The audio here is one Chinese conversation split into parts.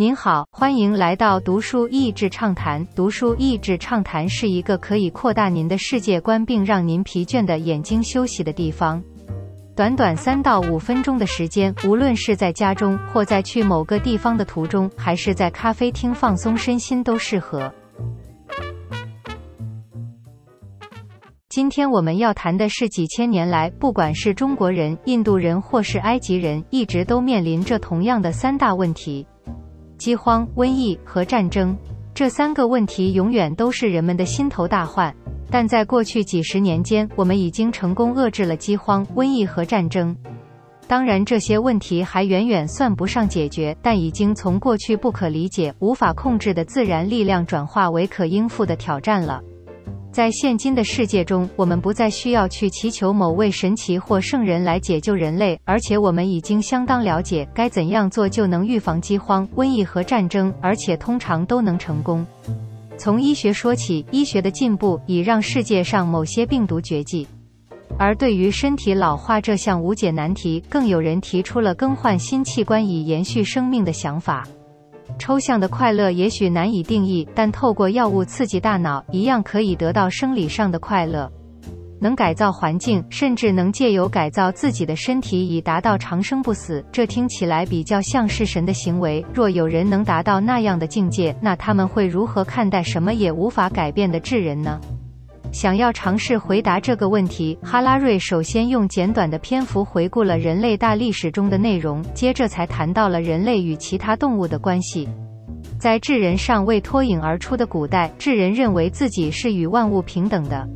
您好，欢迎来到读书益智畅谈。读书益智畅谈是一个可以扩大您的世界观，并让您疲倦的眼睛休息的地方。短短三到五分钟的时间，无论是在家中，或在去某个地方的途中，还是在咖啡厅放松身心，都适合。今天我们要谈的是几千年来，不管是中国人、印度人或是埃及人，一直都面临着同样的三大问题。饥荒、瘟疫和战争，这三个问题永远都是人们的心头大患。但在过去几十年间，我们已经成功遏制了饥荒、瘟疫和战争。当然，这些问题还远远算不上解决，但已经从过去不可理解、无法控制的自然力量转化为可应付的挑战了。在现今的世界中，我们不再需要去祈求某位神奇或圣人来解救人类，而且我们已经相当了解该怎样做就能预防饥荒、瘟疫和战争，而且通常都能成功。从医学说起，医学的进步已让世界上某些病毒绝迹，而对于身体老化这项无解难题，更有人提出了更换新器官以延续生命的想法。抽象的快乐也许难以定义，但透过药物刺激大脑，一样可以得到生理上的快乐。能改造环境，甚至能借由改造自己的身体以达到长生不死，这听起来比较像是神的行为。若有人能达到那样的境界，那他们会如何看待什么也无法改变的智人呢？想要尝试回答这个问题，哈拉瑞首先用简短的篇幅回顾了人类大历史中的内容，接着才谈到了人类与其他动物的关系。在智人尚未脱颖而出的古代，智人认为自己是与万物平等的。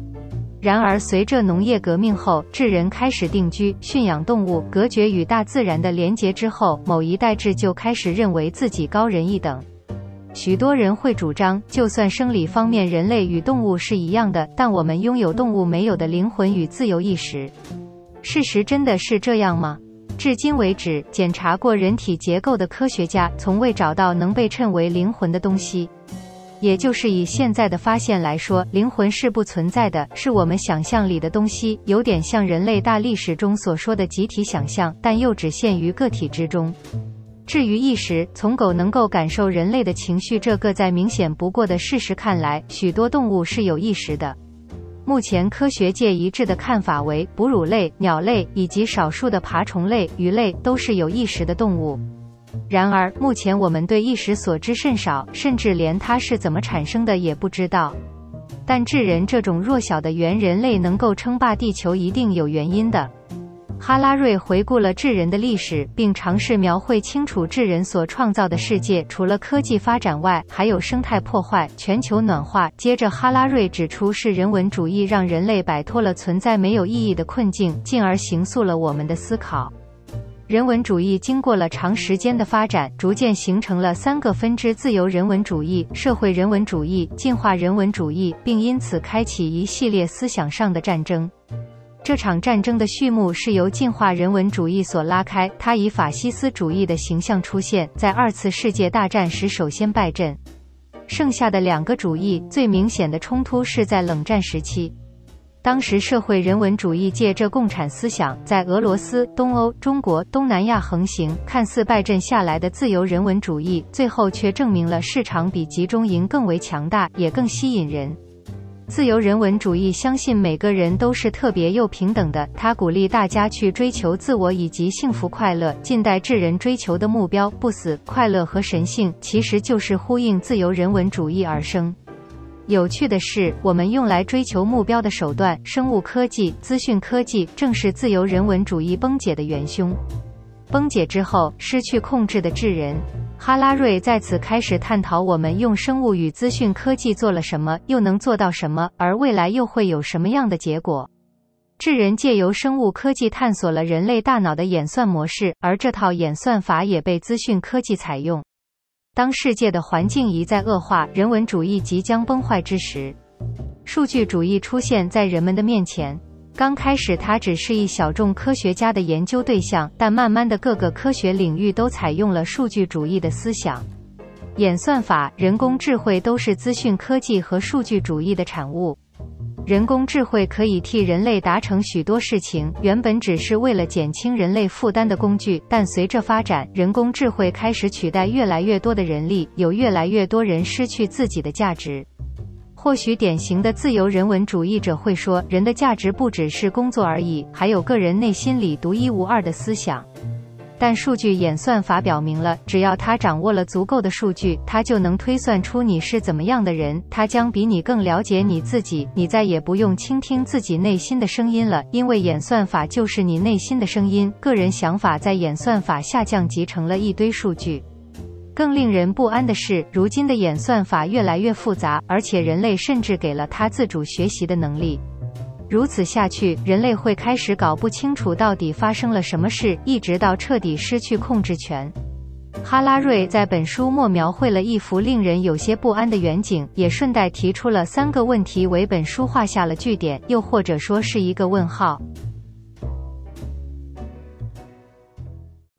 然而，随着农业革命后，智人开始定居、驯养动物，隔绝与大自然的连结之后，某一代智就开始认为自己高人一等。许多人会主张，就算生理方面人类与动物是一样的，但我们拥有动物没有的灵魂与自由意识。事实真的是这样吗？至今为止，检查过人体结构的科学家从未找到能被称为灵魂的东西。也就是以现在的发现来说，灵魂是不存在的，是我们想象里的东西，有点像人类大历史中所说的集体想象，但又只限于个体之中。至于意识，从狗能够感受人类的情绪这个再明显不过的事实看来，许多动物是有意识的。目前科学界一致的看法为，哺乳类、鸟类以及少数的爬虫类、鱼类都是有意识的动物。然而，目前我们对意识所知甚少，甚至连它是怎么产生的也不知道。但智人这种弱小的猿人类能够称霸地球，一定有原因的。哈拉瑞回顾了智人的历史，并尝试描绘清楚智人所创造的世界。除了科技发展外，还有生态破坏、全球暖化。接着，哈拉瑞指出，是人文主义让人类摆脱了存在没有意义的困境，进而形塑了我们的思考。人文主义经过了长时间的发展，逐渐形成了三个分支：自由人文主义、社会人文主义、进化人文主义，并因此开启一系列思想上的战争。这场战争的序幕是由进化人文主义所拉开，它以法西斯主义的形象出现在二次世界大战时首先败阵。剩下的两个主义最明显的冲突是在冷战时期，当时社会人文主义借着共产思想在俄罗斯、东欧、中国、东南亚横行，看似败阵下来的自由人文主义，最后却证明了市场比集中营更为强大，也更吸引人。自由人文主义相信每个人都是特别又平等的，他鼓励大家去追求自我以及幸福快乐。近代智人追求的目标，不死、快乐和神性，其实就是呼应自由人文主义而生。有趣的是，我们用来追求目标的手段——生物科技、资讯科技，正是自由人文主义崩解的元凶。崩解之后，失去控制的智人。哈拉瑞在此开始探讨我们用生物与资讯科技做了什么，又能做到什么，而未来又会有什么样的结果。智人借由生物科技探索了人类大脑的演算模式，而这套演算法也被资讯科技采用。当世界的环境一再恶化，人文主义即将崩坏之时，数据主义出现在人们的面前。刚开始，它只是一小众科学家的研究对象，但慢慢的，各个科学领域都采用了数据主义的思想。演算法、人工智慧都是资讯科技和数据主义的产物。人工智慧可以替人类达成许多事情，原本只是为了减轻人类负担的工具。但随着发展，人工智慧开始取代越来越多的人力，有越来越多人失去自己的价值。或许典型的自由人文主义者会说，人的价值不只是工作而已，还有个人内心里独一无二的思想。但数据演算法表明了，只要他掌握了足够的数据，他就能推算出你是怎么样的人，他将比你更了解你自己，你再也不用倾听自己内心的声音了，因为演算法就是你内心的声音。个人想法在演算法下降，集成了一堆数据。更令人不安的是，如今的演算法越来越复杂，而且人类甚至给了它自主学习的能力。如此下去，人类会开始搞不清楚到底发生了什么事，一直到彻底失去控制权。哈拉瑞在本书末描绘了一幅令人有些不安的远景，也顺带提出了三个问题，为本书画下了句点，又或者说是一个问号。